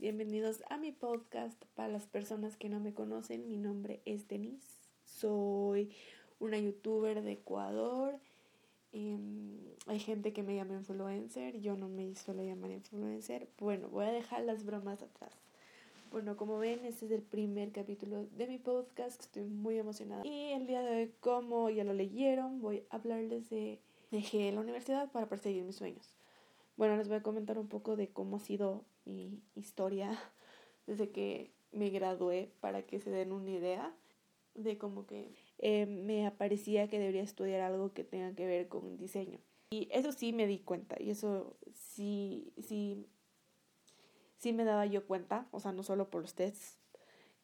Bienvenidos a mi podcast. Para las personas que no me conocen, mi nombre es Denise. Soy una youtuber de Ecuador. Em, hay gente que me llama influencer. Yo no me suelo llamar influencer. Bueno, voy a dejar las bromas atrás. Bueno, como ven, este es el primer capítulo de mi podcast. Estoy muy emocionada. Y el día de hoy, como ya lo leyeron, voy a hablarles de dejé la universidad para perseguir mis sueños. Bueno, les voy a comentar un poco de cómo ha sido mi historia desde que me gradué para que se den una idea de cómo que eh, me aparecía que debería estudiar algo que tenga que ver con diseño. Y eso sí me di cuenta y eso sí, sí, sí me daba yo cuenta, o sea, no solo por los tests,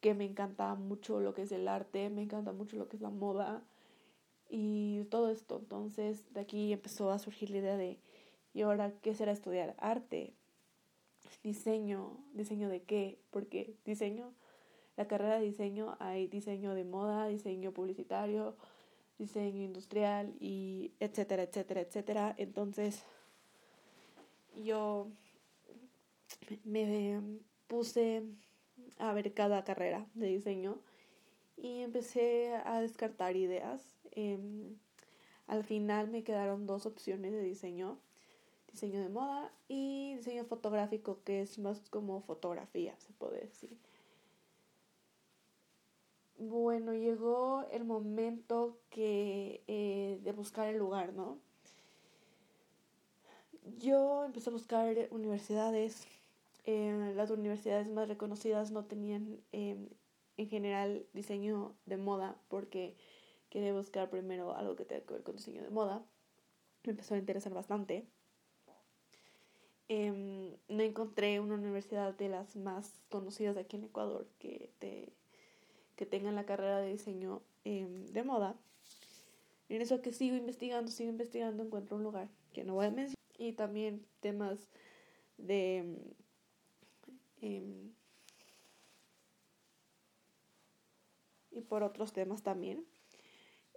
que me encanta mucho lo que es el arte, me encanta mucho lo que es la moda y todo esto. Entonces de aquí empezó a surgir la idea de, ¿y ahora qué será estudiar? Arte, diseño, diseño de qué, porque diseño, la carrera de diseño hay diseño de moda, diseño publicitario, diseño industrial y etcétera, etcétera, etcétera. Entonces yo me puse a ver cada carrera de diseño y empecé a descartar ideas. Em, al final me quedaron dos opciones de diseño diseño de moda y diseño fotográfico, que es más como fotografía, se puede decir. Bueno, llegó el momento que, eh, de buscar el lugar, ¿no? Yo empecé a buscar universidades. Eh, las universidades más reconocidas no tenían em, en general diseño de moda porque quería buscar primero algo que tenga que ver con diseño de moda. Me empezó a interesar bastante. Em, no encontré una universidad de las más conocidas aquí en Ecuador que, te, que tengan la carrera de diseño em, de moda. En eso que sigo investigando, sigo investigando, encuentro un lugar que no voy a mencionar. Y también temas de... Em, y por otros temas también.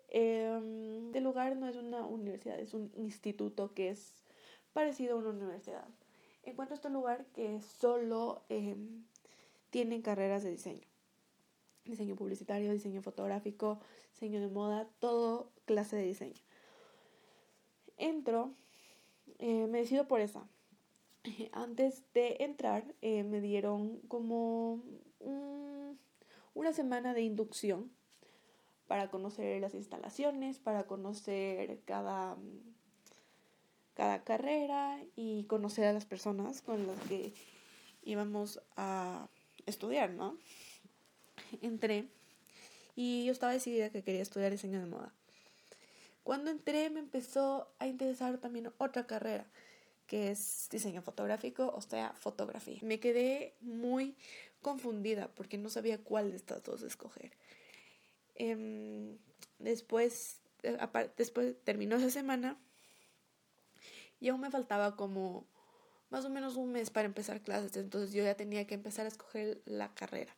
el lugar no es una universidad, es un instituto que es parecido a una universidad. Encuentro este lugar que solo eh, tienen carreras de diseño. Diseño publicitario, diseño fotográfico, diseño de moda, todo clase de diseño. Entro, eh, me decido por esa. Antes de entrar eh, me dieron como una semana de inducción para conocer las instalaciones, para conocer cada cada carrera y conocer a las personas con las que íbamos a estudiar, ¿no? Entré y yo estaba decidida que quería estudiar diseño de moda. Cuando entré me empezó a interesar también otra carrera, que es diseño fotográfico, o sea, fotografía. Me quedé muy confundida porque no sabía cuál de estas dos escoger. Em, después, eh, después terminó esa semana y aún me faltaba como más o menos un mes para empezar clases, entonces yo ya tenía que empezar a escoger la carrera.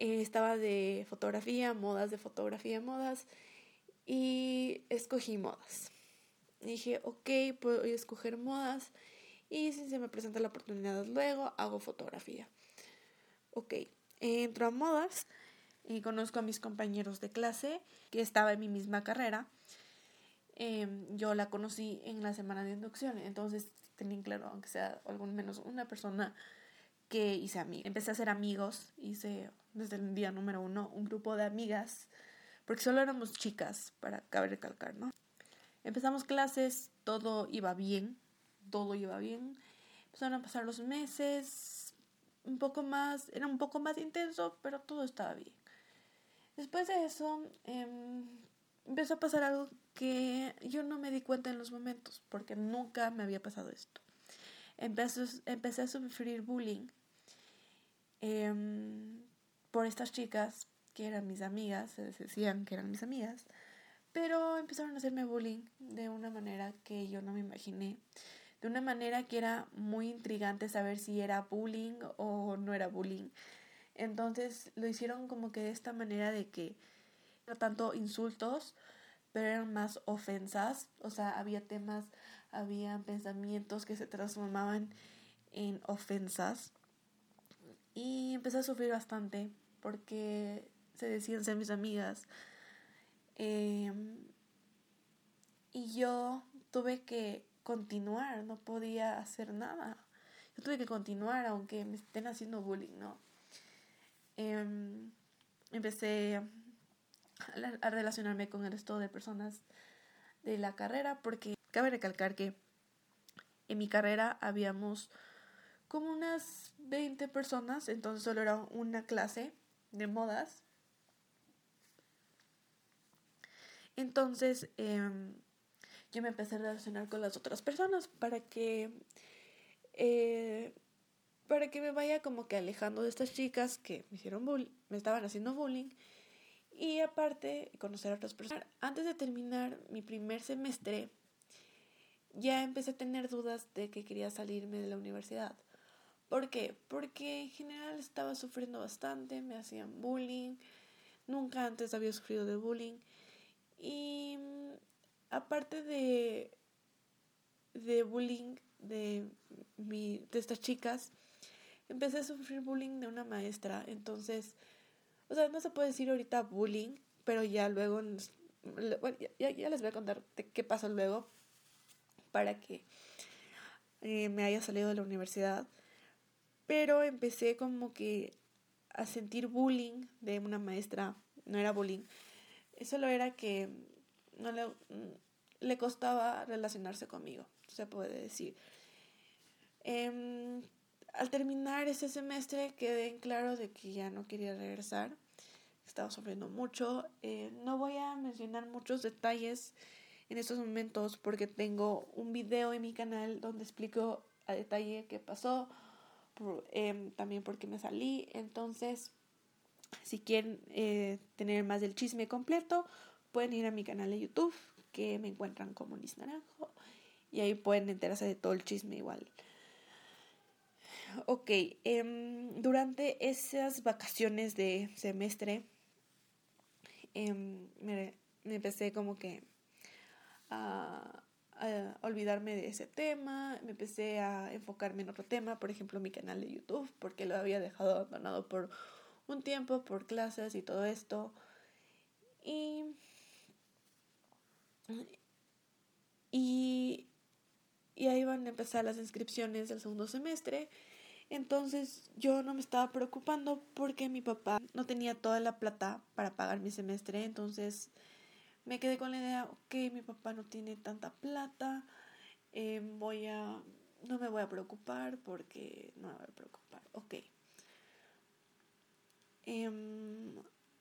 Eh, estaba de fotografía, modas, de fotografía, modas, y escogí modas. dije, ok, puedo escoger modas, y si se me presenta la oportunidad luego, hago fotografía. Ok, entro a modas y conozco a mis compañeros de clase que estaba en mi misma carrera Em, yo la conocí en la semana de inducción, entonces tenía claro, aunque sea algún menos una persona que hice amigos. Empecé a hacer amigos, hice desde el día número uno un grupo de amigas, porque solo éramos chicas, para caber recalcar, ¿no? Empezamos clases, todo iba bien, todo iba bien. Empezaron a pasar los meses, un poco más, era un poco más intenso, pero todo estaba bien. Después de eso, eh, empezó a pasar algo que yo no me di cuenta en los momentos, porque nunca me había pasado esto. Empecé, a sufrir bullying em, por estas chicas que eran mis amigas, se decían que eran mis amigas, pero empezaron a hacerme bullying de una manera que yo no me imaginé, de una manera que era muy intrigante saber si era bullying o no era bullying. Entonces lo hicieron como que de esta manera de que no tanto insultos, pero eran más ofensas, o sea, había temas, había pensamientos que se transformaban en ofensas. Y empecé a sufrir bastante porque se decían ser mis amigas. Em, y yo tuve que continuar, no podía hacer nada. Yo tuve que continuar aunque me estén haciendo bullying, ¿no? Em, empecé a, relacionarme con el resto de personas de la carrera porque cabe recalcar que en mi carrera habíamos como unas 20 personas, entonces solo era una clase de modas. Entonces em, yo me empecé a relacionar con las otras personas para que eh, para que me vaya como que alejando de estas chicas que me hicieron bullying, me estaban haciendo bullying y aparte conocer a otras personas. Antes de terminar mi primer semestre ya empecé a tener dudas de que quería salirme de la universidad. ¿Por qué? Porque en general estaba sufriendo bastante, me hacían bullying, nunca antes había sufrido de bullying y mm, aparte de de bullying de mi de estas chicas empecé a sufrir bullying de una maestra entonces o sea no se puede decir ahorita bullying pero ya luego bueno, ya, ya, les voy a contar de qué pasó luego para que eh, me haya salido de la universidad. Pero empecé como que a sentir bullying de una maestra, no era bullying, solo era que no le, le costaba relacionarse conmigo, se puede decir. Em, al terminar ese semestre quedé en claro de que ya no quería regresar, estaba sufriendo mucho. Eh, no voy a mencionar muchos detalles en estos momentos porque tengo un video en mi canal donde explico a detalle qué pasó, Em, también porque me salí. Entonces, si quieren eh, tener más del chisme completo, pueden ir a mi canal de YouTube, que me encuentran como Liz Naranjo, y ahí pueden enterarse de todo el chisme igual. Ok, em, durante esas vacaciones de semestre, em, me, empecé como que a olvidarme de ese tema, me empecé a enfocarme en otro tema, por ejemplo mi canal de YouTube, porque lo había dejado abandonado por un tiempo, por clases y todo esto. Y, y ahí van a empezar las inscripciones del segundo semestre. Entonces yo no me estaba preocupando porque mi papá no tenía toda la plata para pagar mi semestre, entonces me quedé con la idea, ok, mi papá no tiene tanta plata, eh, voy a, no me voy a preocupar porque no me voy a preocupar, ok. Em,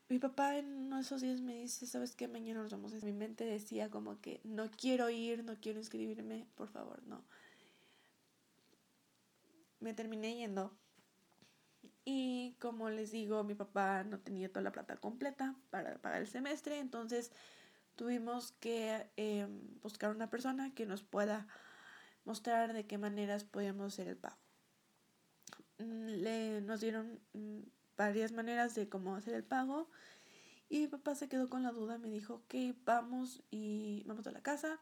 mi papá en uno de esos días me dice, ¿sabes qué? Mañana nos vamos. Mi mente decía como que no quiero ir, no quiero inscribirme, por favor, no. Me terminé yendo. Y como les digo, mi papá no tenía toda la plata completa para pagar el semestre, entonces tuvimos que em, buscar una persona que nos pueda mostrar de qué maneras podíamos hacer el pago. Mm, le, nos dieron mm, varias maneras de cómo hacer el pago y mi papá se quedó con la duda, me dijo que vamos y vamos a la casa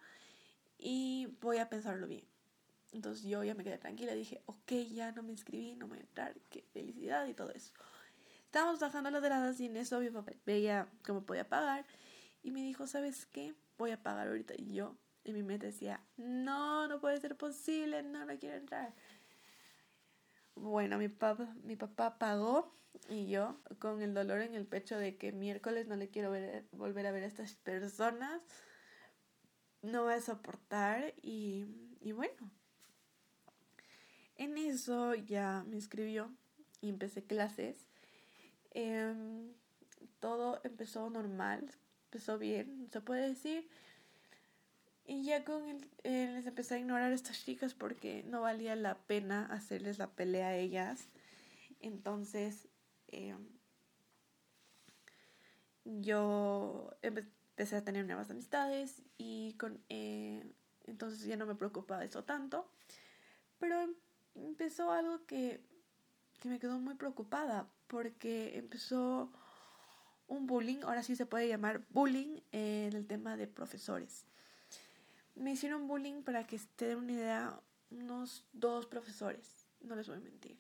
y voy a pensarlo bien. Entonces yo ya me quedé tranquila, dije, ok, ya no me inscribí, no me voy a entrar, qué felicidad y todo eso. Estábamos bajando las gradas y en eso mi papá veía cómo podía pagar y me dijo, ¿sabes qué? Voy a pagar ahorita. Y yo en mi mente decía, no, no puede ser posible, no, no quiero entrar. Bueno, mi papá, mi papá pagó y yo con el dolor en el pecho de que miércoles no le quiero ver, volver a ver a estas personas, no voy a soportar y, y bueno. En eso ya me inscribió y empecé clases. Em, todo empezó normal, empezó bien, se puede decir. Y ya con el, eh, les empecé a ignorar a estas chicas porque no valía la pena hacerles la pelea a ellas. Entonces, em, yo empecé a tener nuevas amistades y con, eh, entonces ya no me preocupaba eso tanto. Pero empezó algo que, que me quedó muy preocupada porque empezó un bullying, ahora sí se puede llamar bullying en el tema de profesores. Me hicieron bullying para que te den una idea, unos dos profesores, no les voy a mentir.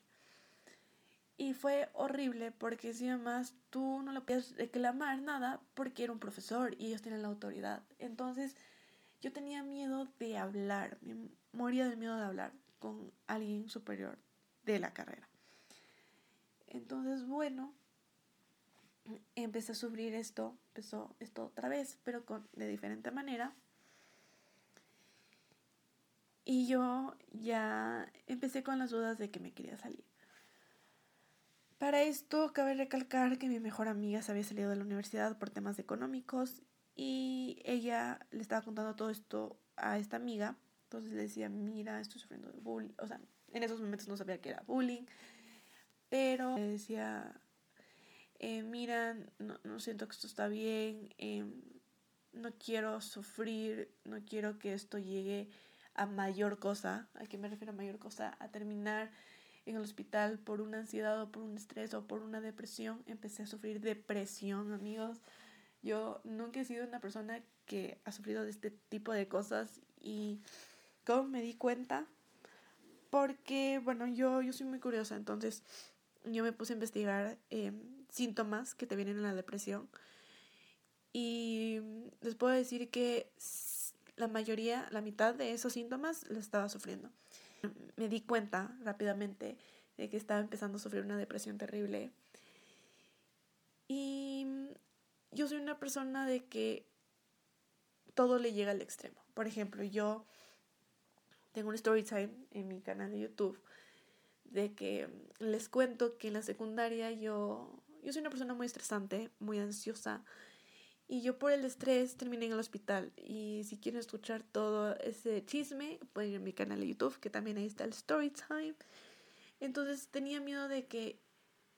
Y fue horrible porque si además tú no le podías reclamar nada porque era un profesor y ellos tienen la autoridad. Entonces yo tenía miedo de hablar, me moría del miedo de hablar con alguien superior de la carrera. Entonces, bueno, empecé a sufrir esto, empezó esto otra vez, pero con, de diferente manera. Y yo ya empecé con las dudas de que me quería salir. Para esto cabe recalcar que mi mejor amiga se había salido de la universidad por temas económicos y ella le estaba contando todo esto a esta amiga. Entonces le decía, mira, estoy sufriendo de bullying. O sea, en esos momentos no sabía que era bullying. Pero le decía, eh, mira, no, no, siento que esto está bien. Eh, no quiero sufrir. No quiero que esto llegue a mayor cosa. ¿A qué me refiero a mayor cosa? A terminar en el hospital por una ansiedad o por un estrés o por una depresión. Empecé a sufrir depresión, amigos. Yo nunca he sido una persona que ha sufrido de este tipo de cosas y cómo me di cuenta porque, bueno, yo, yo soy muy curiosa, entonces yo me puse a investigar em, síntomas que te vienen en la depresión y les puedo decir que la mayoría, la mitad de esos síntomas los estaba sufriendo me di cuenta rápidamente de que estaba empezando a sufrir una depresión terrible. Y yo soy una persona de que todo le llega al extremo. Por ejemplo, yo tengo un story time en mi canal de YouTube de que les cuento que en la secundaria yo, yo soy una persona muy estresante, muy ansiosa, y yo por el estrés terminé en el hospital. Y si quieren escuchar todo ese chisme, pueden ir a mi canal de YouTube, que también ahí está el story time. Entonces tenía miedo de que,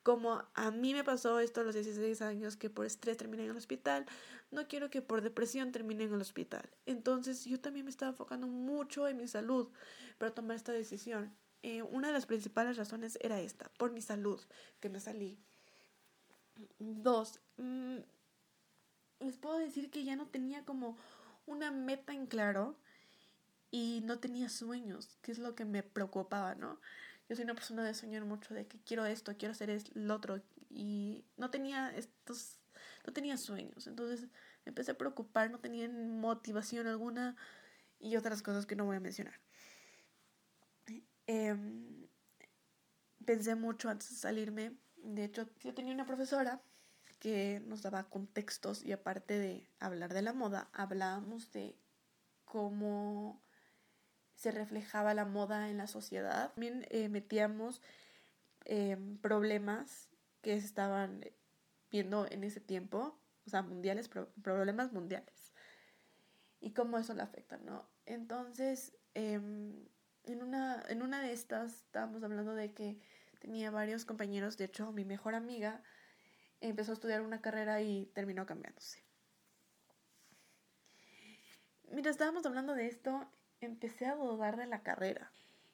como a mí me pasó esto a los 16 años, que por estrés terminé en el hospital, no quiero que por depresión termine en el hospital. Entonces yo también me estaba enfocando mucho en mi salud para tomar esta decisión. Eh, una de las principales razones era esta, por mi salud, que me salí. Dos, mmm, les puedo decir que ya no tenía como una meta en claro y no tenía sueños, que es lo que me preocupaba, ¿no? Yo soy una persona de soñar mucho, de que quiero esto, quiero hacer lo otro, y no tenía estos, no tenía sueños, entonces me empecé a preocupar, no tenía motivación alguna y otras cosas que no voy a mencionar. Em, pensé mucho antes de salirme, de hecho yo tenía una profesora que nos daba contextos y aparte de hablar de la moda, hablábamos de cómo se reflejaba la moda en la sociedad. También eh, metíamos em, problemas que se estaban viendo en ese tiempo, o sea, mundiales, problemas mundiales, y cómo eso le afecta, ¿no? Entonces, em, en, una, en una de estas estábamos hablando de que tenía varios compañeros, de hecho, mi mejor amiga, empezó a estudiar una carrera y terminó cambiándose. Mientras estábamos hablando de esto, empecé a dudar de la carrera.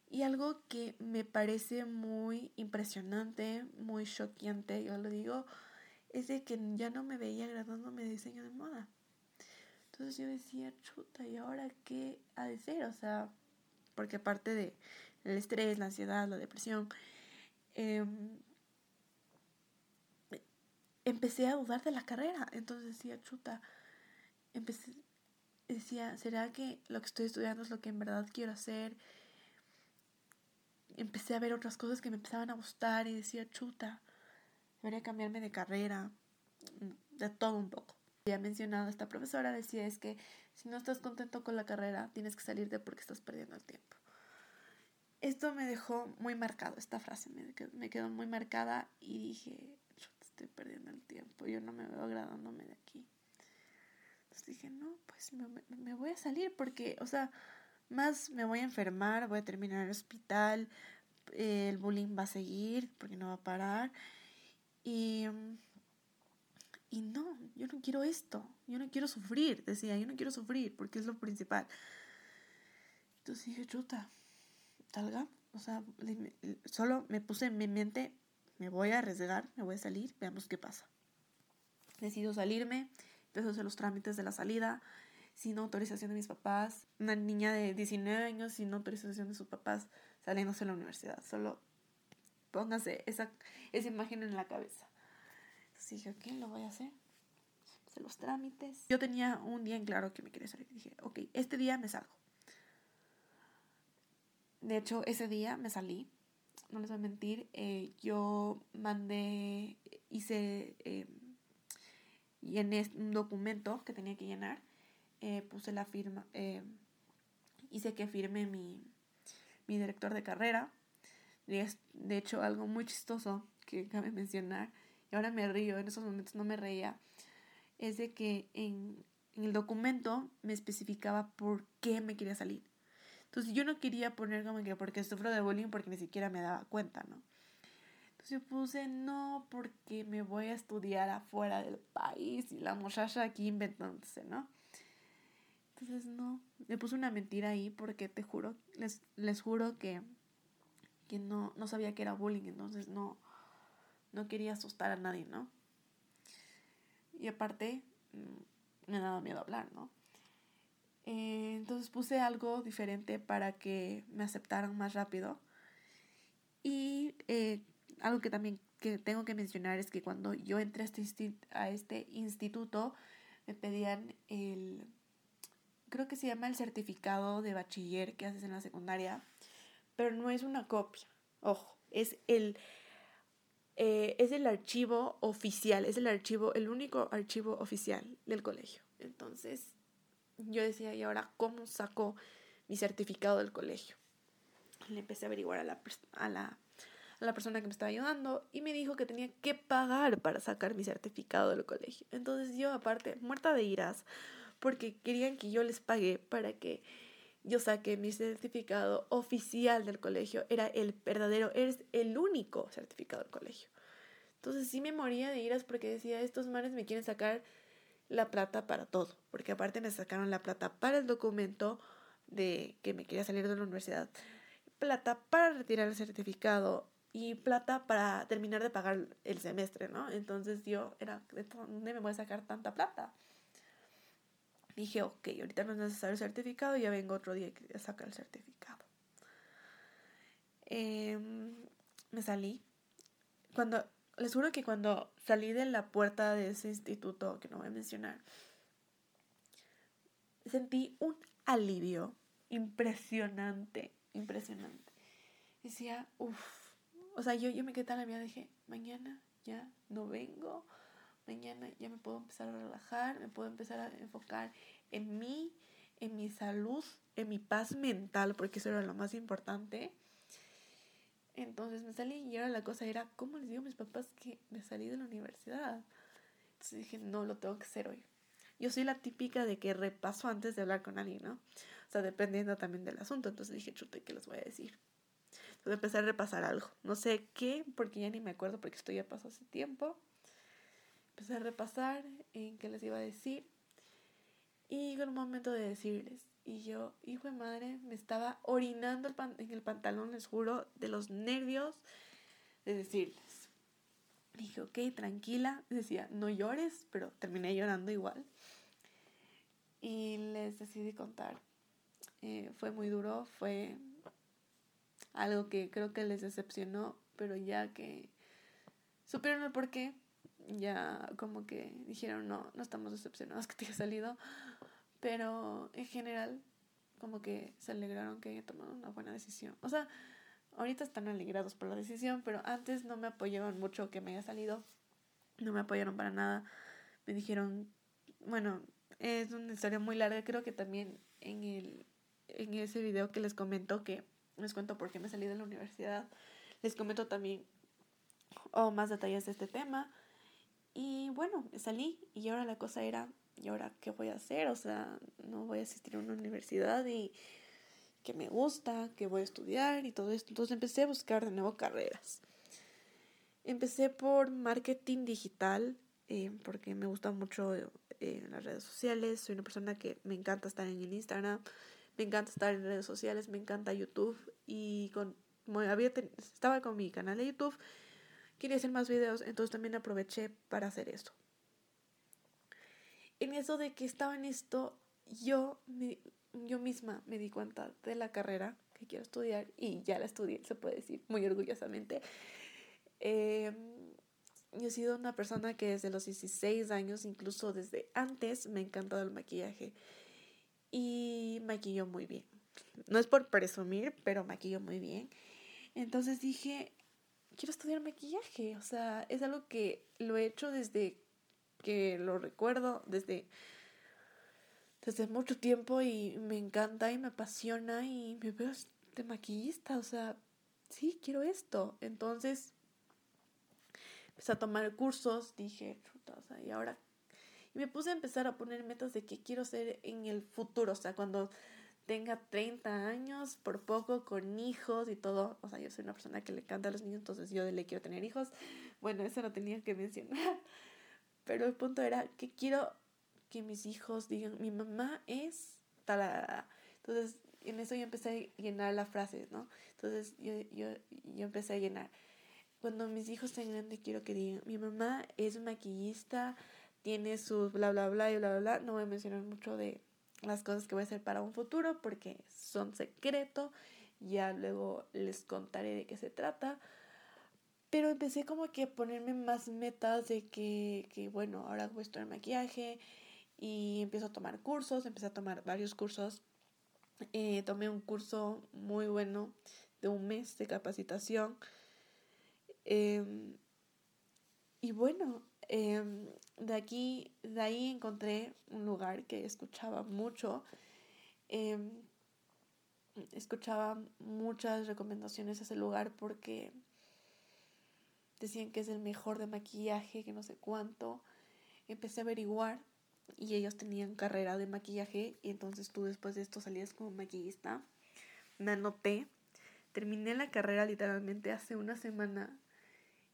Y algo que me parece muy impresionante, muy choqueante, yo lo digo, es de que ya no me veía graduándome de diseño de moda. Entonces yo decía, chuta, ¿y ahora qué ha de ser? O sea, porque aparte de el estrés, la ansiedad, la depresión, eh, empecé a dudar de la carrera. Entonces decía, chuta, empecé, decía, ¿será que lo que estoy estudiando es lo que en verdad quiero hacer? Empecé a ver otras cosas que me empezaban a gustar y decía, chuta, debería cambiarme de carrera, de todo un poco. Ya mencionado esta profesora, decía es que si no estás contento con la carrera, tienes que salirte porque estás perdiendo el tiempo. Esto me dejó muy marcado, esta frase me quedó, muy marcada y dije, estoy perdiendo el tiempo, yo no me veo agradándome de aquí. Entonces dije, no, pues me, me voy a salir porque, o sea, más me voy a enfermar, voy a terminar en el hospital, el bullying va a seguir porque no va a parar. Y, y no, yo no quiero esto, yo no quiero sufrir, decía, yo no quiero sufrir porque es lo principal. Entonces dije, chuta, salga, o sea, solo me puse en mi mente, me voy a arriesgar, me voy a salir, veamos qué pasa. Decido salirme, a hacer los trámites de la salida, sin autorización de mis papás. Una niña de 19 años sin autorización de sus papás saliéndose de la universidad. Solo póngase esa, esa imagen en la cabeza. Entonces dije, ok, lo voy a hacer. Hice los trámites. Yo tenía un día en claro que me quería salir. Dije, ok, este día me salgo. De hecho, ese día me salí. No les voy a mentir. Eh, yo mandé, hice, eh, llené un documento que tenía que llenar. Eh, puse la firma, eh, hice que firme mi, mi director de carrera. Y es, de hecho, algo muy chistoso que cabe mencionar, y ahora me río, en esos momentos no me reía, es de que en, en el documento me especificaba por qué me quería salir. Entonces yo no quería poner como que porque sufro de bullying porque ni siquiera me daba cuenta, ¿no? Yo puse no porque me voy a estudiar afuera del país y la muchacha aquí inventándose, ¿no? Entonces no, le puse una mentira ahí porque te juro, les, les juro que, que no, no sabía que era bullying, entonces no, no quería asustar a nadie, ¿no? Y aparte, mm, me daba miedo hablar, ¿no? Eh, entonces puse algo diferente para que me aceptaran más rápido. Y eh, algo que también que tengo que mencionar es que cuando yo entré a este, a este instituto, me pedían el creo que se llama el certificado de bachiller que haces en la secundaria, pero no es una copia, ojo, es el, eh, es el archivo oficial, es el archivo, el único archivo oficial del colegio. Entonces, yo decía, ¿y ahora cómo saco mi certificado del colegio? Le empecé a averiguar a la, a la persona que me estaba ayudando y me dijo que tenía que pagar para sacar mi certificado del colegio. Entonces yo, aparte, muerta de iras, porque querían que yo les pague para que yo saque mi certificado oficial del colegio. Era el verdadero, es el único certificado del colegio. Entonces sí me moría de iras porque decía, estos manes me quieren sacar la plata para todo, porque aparte me sacaron la plata para el documento de que me quería salir de la universidad, plata para retirar el certificado y plata para terminar de pagar el semestre, ¿no? Entonces yo era, ¿de dónde me voy a sacar tanta plata? Dije, ok, ahorita no es necesario el certificado, ya vengo otro día que sacar el certificado. Em, me salí. Cuando, les juro que cuando salí de la puerta de ese instituto, que no voy a mencionar, sentí un alivio impresionante, impresionante. Decía, uff, o sea, yo, yo me quedé tan aliviada, dije, mañana ya no vengo, mañana ya me puedo empezar a relajar, me puedo empezar a enfocar en mí, en mi salud, en mi paz mental, porque eso era lo más importante. Entonces me salí y ahora la cosa era, ¿cómo les digo a mis papás que me salí de la universidad? Entonces dije, no, lo tengo que hacer hoy. Yo soy la típica de que repaso antes de hablar con alguien, ¿no? O sea, dependiendo también del asunto. Entonces dije, chute, ¿qué les voy a decir? Entonces empecé a repasar algo. No sé qué, porque ya ni me acuerdo porque esto ya pasó hace tiempo empecé a repasar en qué les iba a decir. Y llegó el momento de decirles. Y yo, hijo de madre, me estaba orinando en el pantalón, les juro, de los nervios de decirles. Dije, ok, tranquila. Decía, no llores, pero terminé llorando igual. Y les decidí contar. Eh, fue muy duro, fue algo que creo que les decepcionó, pero ya que supieron el por qué, ya como que dijeron, no, no estamos decepcionados que te haya salido, pero en general como que se alegraron que haya tomado una buena decisión. O sea, ahorita están alegrados por la decisión, pero antes no me apoyaban mucho que me haya salido, no me apoyaron para nada, me dijeron, bueno, es una historia muy larga, creo que también en, el, en ese video que les comento que les cuento por qué me salí de la universidad, les comento también oh, más detalles de este tema. Y bueno, salí y ahora la cosa era, ¿y ahora qué voy a hacer? O sea, no voy a asistir a una universidad y que me gusta, que voy a estudiar y todo esto. Entonces empecé a buscar de nuevo carreras. Empecé por marketing digital eh, porque me gusta mucho eh, las redes sociales. Soy una persona que me encanta estar en el Instagram, me encanta estar en redes sociales, me encanta YouTube y con, había estaba con mi canal de YouTube quería hacer más videos, entonces también aproveché para hacer eso. En eso de que estaba en esto, yo, yo misma me di cuenta de la carrera que quiero estudiar y ya la estudié, se puede decir muy orgullosamente. Em, yo he sido una persona que desde los 16 años, incluso desde antes, me ha encantado el maquillaje y maquillo muy bien. No es por presumir, pero maquillo muy bien. Entonces dije, quiero estudiar maquillaje, o sea, es algo que lo he hecho desde que lo recuerdo, desde desde mucho tiempo y me encanta y me apasiona y me veo de maquillista, o sea, sí, quiero esto. Entonces, empecé a tomar cursos, dije, o sea, y ahora... Y me puse a empezar a poner metas de qué quiero ser en el futuro, o sea, cuando tenga 30 años, por poco, con hijos y todo. O sea, yo soy una persona que le encanta a los niños, entonces yo le quiero tener hijos. Bueno, eso no tenía que mencionar. Pero el punto era que quiero que mis hijos digan, mi mamá es tal. Entonces, en eso yo empecé a llenar las frases, ¿no? Entonces, yo, yo, yo empecé a llenar. Cuando mis hijos sean grandes, quiero que digan, mi mamá es maquillista, tiene sus bla, bla, bla y bla, bla, bla. No voy a mencionar mucho de las cosas que voy a hacer para un futuro porque son secreto. Ya luego les contaré de qué se trata. Pero empecé como que a ponerme más metas de que, que bueno, ahora voy a estudiar maquillaje, y empiezo a tomar cursos, empecé a tomar varios cursos. Eh, tomé un curso muy bueno de un mes de capacitación. Em, y bueno, em, de aquí, de ahí encontré un lugar que escuchaba mucho. Em, escuchaba muchas recomendaciones a ese lugar porque decían que es el mejor de maquillaje, que no sé cuánto. Empecé a averiguar y ellos tenían carrera de maquillaje y entonces tú después de esto salías como maquillista. Me anoté, terminé la carrera literalmente hace una semana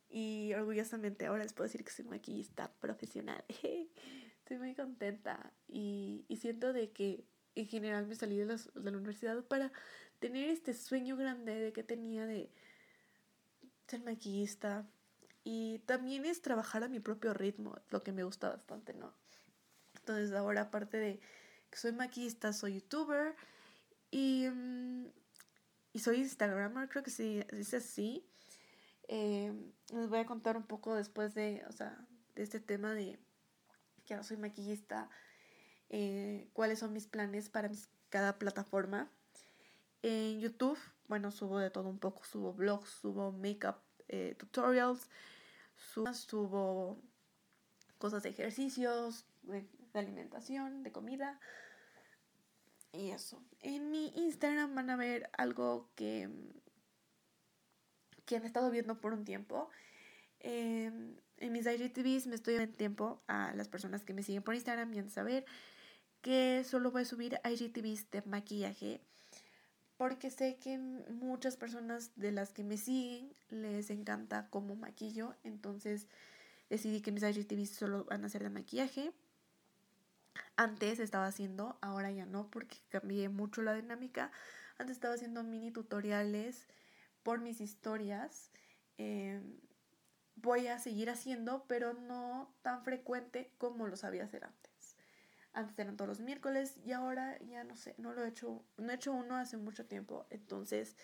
y orgullosamente ahora les puedo decir que soy maquillista profesional. Estoy muy contenta y, y, siento de que en general me salí de, de la universidad para tener este sueño grande de que tenía de ser maquillista y también es trabajar a mi propio ritmo, lo que me gusta bastante, ¿no? Entonces ahora aparte de que soy maquista, soy youtuber y, mm, y soy instagramer, creo que sí, dice así. Eh, les voy a contar un poco después de, o sea, de este tema de que ahora soy maquillista, eh, cuáles son mis planes para cada plataforma. En YouTube, bueno, subo de todo un poco, subo blogs, subo makeup eh, tutorials, subo, subo cosas de ejercicios, de alimentación, de comida. Y eso. En mi Instagram van a ver algo que, que han estado viendo por un tiempo. Em, en mis IGTVs me estoy dando tiempo a las personas que me siguen por Instagram y han saber que solo voy a subir IGTVs de maquillaje porque sé que muchas personas de las que me siguen les encanta cómo maquillo, entonces decidí que mis IGTVs solo van a ser de maquillaje. Antes estaba haciendo, ahora ya no, porque cambié mucho la dinámica. Antes estaba haciendo mini tutoriales por mis historias. Em, voy a seguir haciendo, pero no tan frecuente como lo sabía hacer antes. Antes eran todos los miércoles y ahora ya no sé, no lo he hecho, no he hecho uno hace mucho tiempo. Entonces,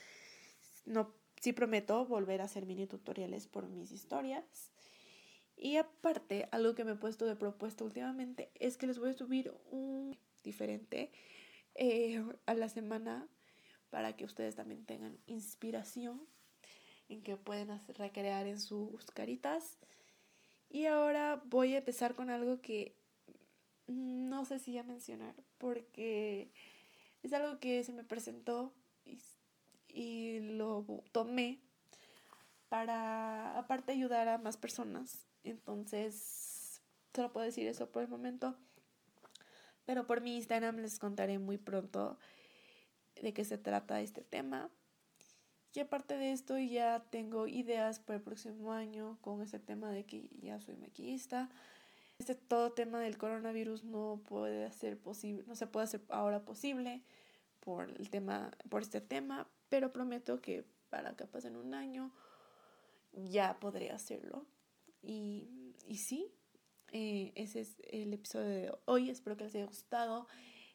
no, sí prometo volver a hacer mini tutoriales por mis historias. Y aparte, algo que me he puesto de propuesta últimamente es que les voy a subir un diferente eh, a la semana para que ustedes también tengan inspiración en que pueden hacer, recrear en sus caritas. Y ahora voy a empezar con algo que no sé si ya mencionar porque es algo que se me presentó y, lo tomé para aparte ayudar a más personas entonces, solo puedo decir eso por el momento. Pero por mi Instagram les contaré muy pronto de qué se trata este tema. Y aparte de esto ya tengo ideas para el próximo año con ese tema de que ya soy maquillista. Este todo tema del coronavirus no puede ser posible, no se puede hacer ahora posible por el tema, por este tema, pero prometo que para que pasen un año ya podré hacerlo. Y, y sí, eh, ese es el episodio de hoy. Espero que les haya gustado.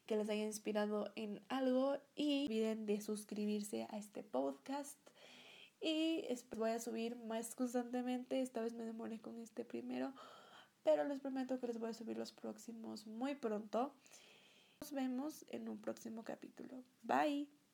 Que les haya inspirado en algo y no olviden de suscribirse a este podcast y voy a subir más constantemente. Esta vez me demoré con este primero, pero les prometo que les voy a subir los próximos muy pronto. Nos vemos en un próximo capítulo. Bye.